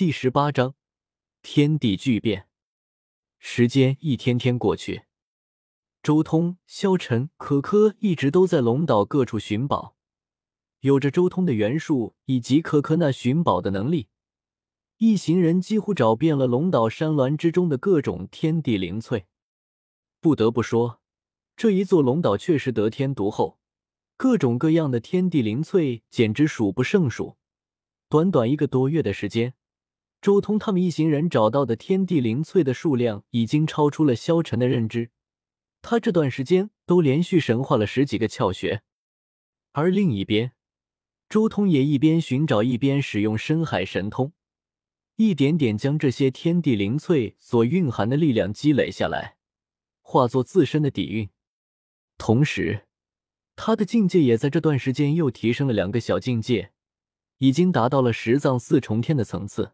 第十八章天地巨变。时间一天天过去，周通、萧晨、可可一直都在龙岛各处寻宝。有着周通的元术以及可可那寻宝的能力，一行人几乎找遍了龙岛山峦之中的各种天地灵翠。不得不说，这一座龙岛确实得天独厚，各种各样的天地灵翠简直数不胜数。短短一个多月的时间，周通他们一行人找到的天地灵翠的数量已经超出了萧晨的认知。他这段时间都连续神化了十几个窍穴，而另一边。周通也一边寻找，一边使用深海神通，一点点将这些天地灵翠所蕴含的力量积累下来，化作自身的底蕴。同时，他的境界也在这段时间又提升了两个小境界，已经达到了十藏四重天的层次。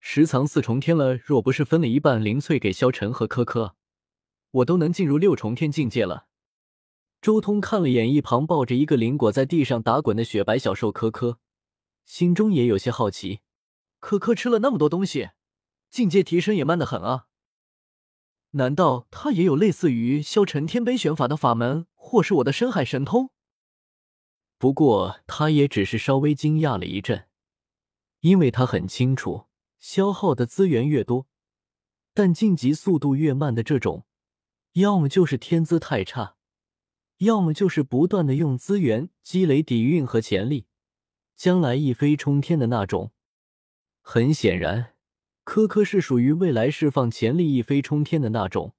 十藏四重天了，若不是分了一半灵翠给萧晨和柯柯，我都能进入六重天境界了。周通看了眼一旁抱着一个灵果在地上打滚的雪白小兽柯柯，心中也有些好奇。科科吃了那么多东西，境界提升也慢得很啊！难道他也有类似于萧晨天杯玄法的法门，或是我的深海神通？不过他也只是稍微惊讶了一阵，因为他很清楚，消耗的资源越多，但晋级速度越慢的这种，要么就是天资太差。要么就是不断的用资源积累底蕴和潜力，将来一飞冲天的那种。很显然，科科是属于未来释放潜力一飞冲天的那种。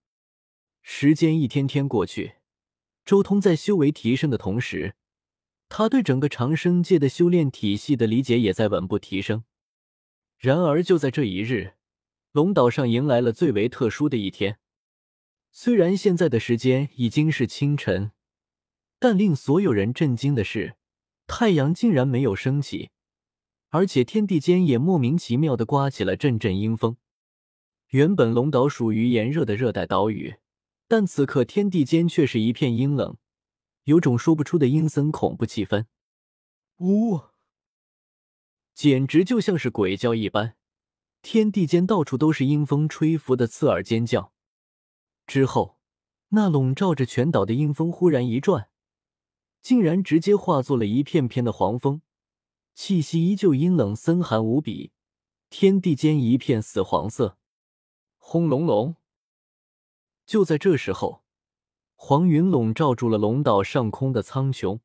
时间一天天过去，周通在修为提升的同时，他对整个长生界的修炼体系的理解也在稳步提升。然而，就在这一日，龙岛上迎来了最为特殊的一天。虽然现在的时间已经是清晨。但令所有人震惊的是，太阳竟然没有升起，而且天地间也莫名其妙的刮起了阵阵阴风。原本龙岛属于炎热的热带岛屿，但此刻天地间却是一片阴冷，有种说不出的阴森恐怖气氛。呜，简直就像是鬼叫一般，天地间到处都是阴风吹拂的刺耳尖叫。之后，那笼罩着全岛的阴风忽然一转。竟然直接化作了一片片的黄风，气息依旧阴冷森寒无比，天地间一片死黄色。轰隆隆！就在这时候，黄云笼罩住了龙岛上空的苍穹，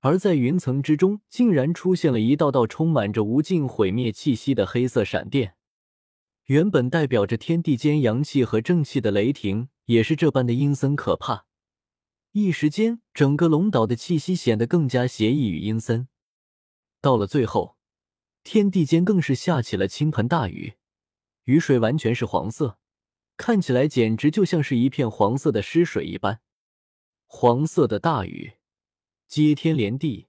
而在云层之中，竟然出现了一道道充满着无尽毁灭气息的黑色闪电。原本代表着天地间阳气和正气的雷霆，也是这般的阴森可怕。一时间，整个龙岛的气息显得更加邪异与阴森。到了最后，天地间更是下起了倾盆大雨，雨水完全是黄色，看起来简直就像是一片黄色的尸水一般。黄色的大雨接天连地，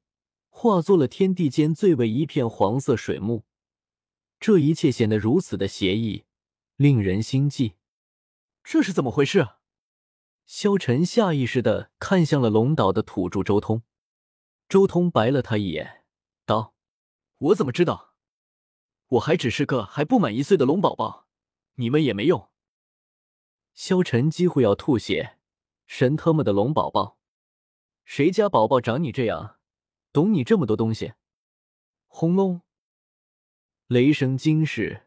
化作了天地间最为一片黄色水幕。这一切显得如此的邪异，令人心悸。这是怎么回事？萧晨下意识的看向了龙岛的土著周通，周通白了他一眼，道：“我怎么知道？我还只是个还不满一岁的龙宝宝，你们也没用。”萧晨几乎要吐血，神他妈的龙宝宝，谁家宝宝长你这样，懂你这么多东西？轰隆！雷声惊世，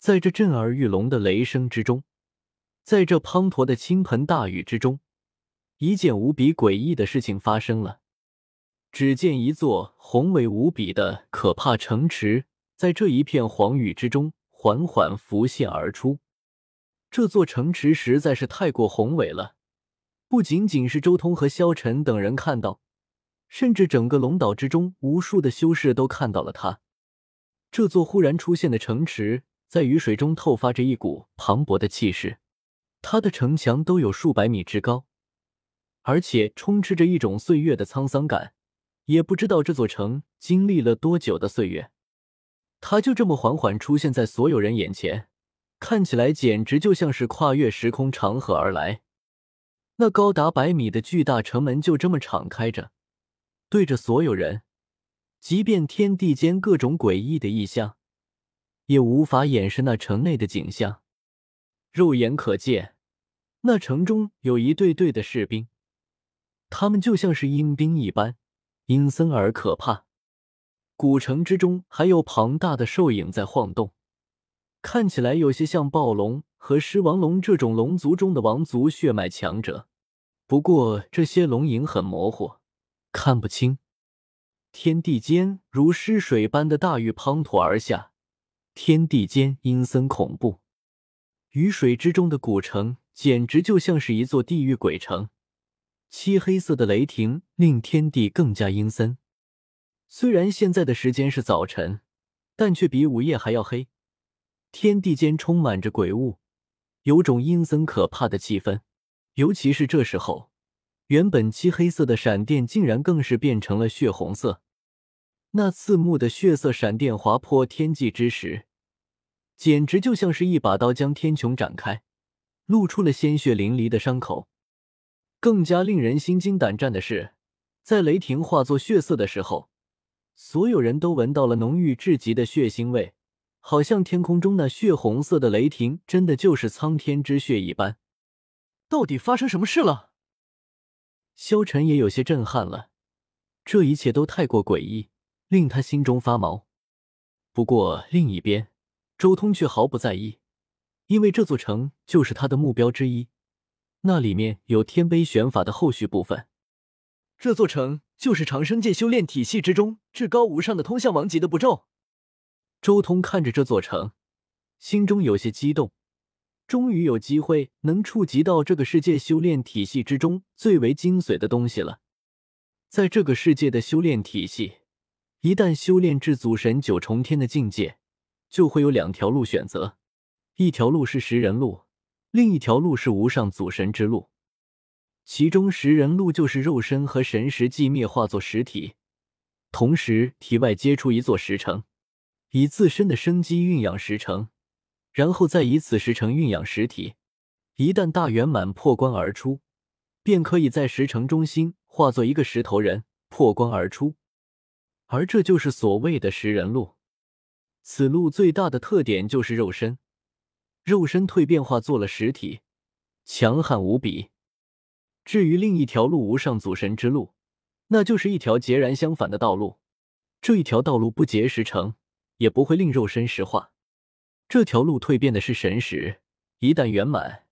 在这震耳欲聋的雷声之中。在这滂沱的倾盆大雨之中，一件无比诡异的事情发生了。只见一座宏伟无比的可怕城池，在这一片黄雨之中缓缓浮现而出。这座城池实在是太过宏伟了，不仅仅是周通和萧晨等人看到，甚至整个龙岛之中无数的修士都看到了他。这座忽然出现的城池，在雨水中透发着一股磅礴的气势。它的城墙都有数百米之高，而且充斥着一种岁月的沧桑感。也不知道这座城经历了多久的岁月，它就这么缓缓出现在所有人眼前，看起来简直就像是跨越时空长河而来。那高达百米的巨大城门就这么敞开着，对着所有人。即便天地间各种诡异的异象，也无法掩饰那城内的景象。肉眼可见，那城中有一队队的士兵，他们就像是阴兵一般，阴森而可怕。古城之中还有庞大的兽影在晃动，看起来有些像暴龙和狮王龙这种龙族中的王族血脉强者。不过这些龙影很模糊，看不清。天地间如尸水般的大雨滂沱而下，天地间阴森恐怖。雨水之中的古城简直就像是一座地狱鬼城，漆黑色的雷霆令天地更加阴森。虽然现在的时间是早晨，但却比午夜还要黑。天地间充满着鬼雾，有种阴森可怕的气氛。尤其是这时候，原本漆黑色的闪电竟然更是变成了血红色。那刺目的血色闪电划破天际之时。简直就像是一把刀将天穹展开，露出了鲜血淋漓的伤口。更加令人心惊胆战的是，在雷霆化作血色的时候，所有人都闻到了浓郁至极的血腥味，好像天空中那血红色的雷霆真的就是苍天之血一般。到底发生什么事了？萧晨也有些震撼了，这一切都太过诡异，令他心中发毛。不过另一边。周通却毫不在意，因为这座城就是他的目标之一。那里面有天碑玄法的后续部分，这座城就是长生界修炼体系之中至高无上的通向王级的步骤。周通看着这座城，心中有些激动，终于有机会能触及到这个世界修炼体系之中最为精髓的东西了。在这个世界的修炼体系，一旦修炼至祖神九重天的境界。就会有两条路选择，一条路是食人路，另一条路是无上祖神之路。其中食人路就是肉身和神识寂灭化作实体，同时体外接出一座石城，以自身的生机运养石城，然后再以此石城蕴养实体。一旦大圆满破关而出，便可以在石城中心化作一个石头人破关而出，而这就是所谓的食人路。此路最大的特点就是肉身，肉身蜕变化做了实体，强悍无比。至于另一条路无上祖神之路，那就是一条截然相反的道路。这一条道路不结石成，也不会令肉身石化。这条路蜕变的是神识，一旦圆满，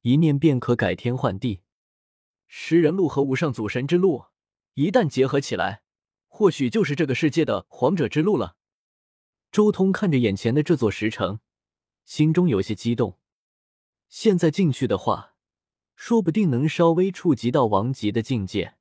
一念便可改天换地。食人路和无上祖神之路一旦结合起来，或许就是这个世界的皇者之路了。周通看着眼前的这座石城，心中有些激动。现在进去的话，说不定能稍微触及到王级的境界。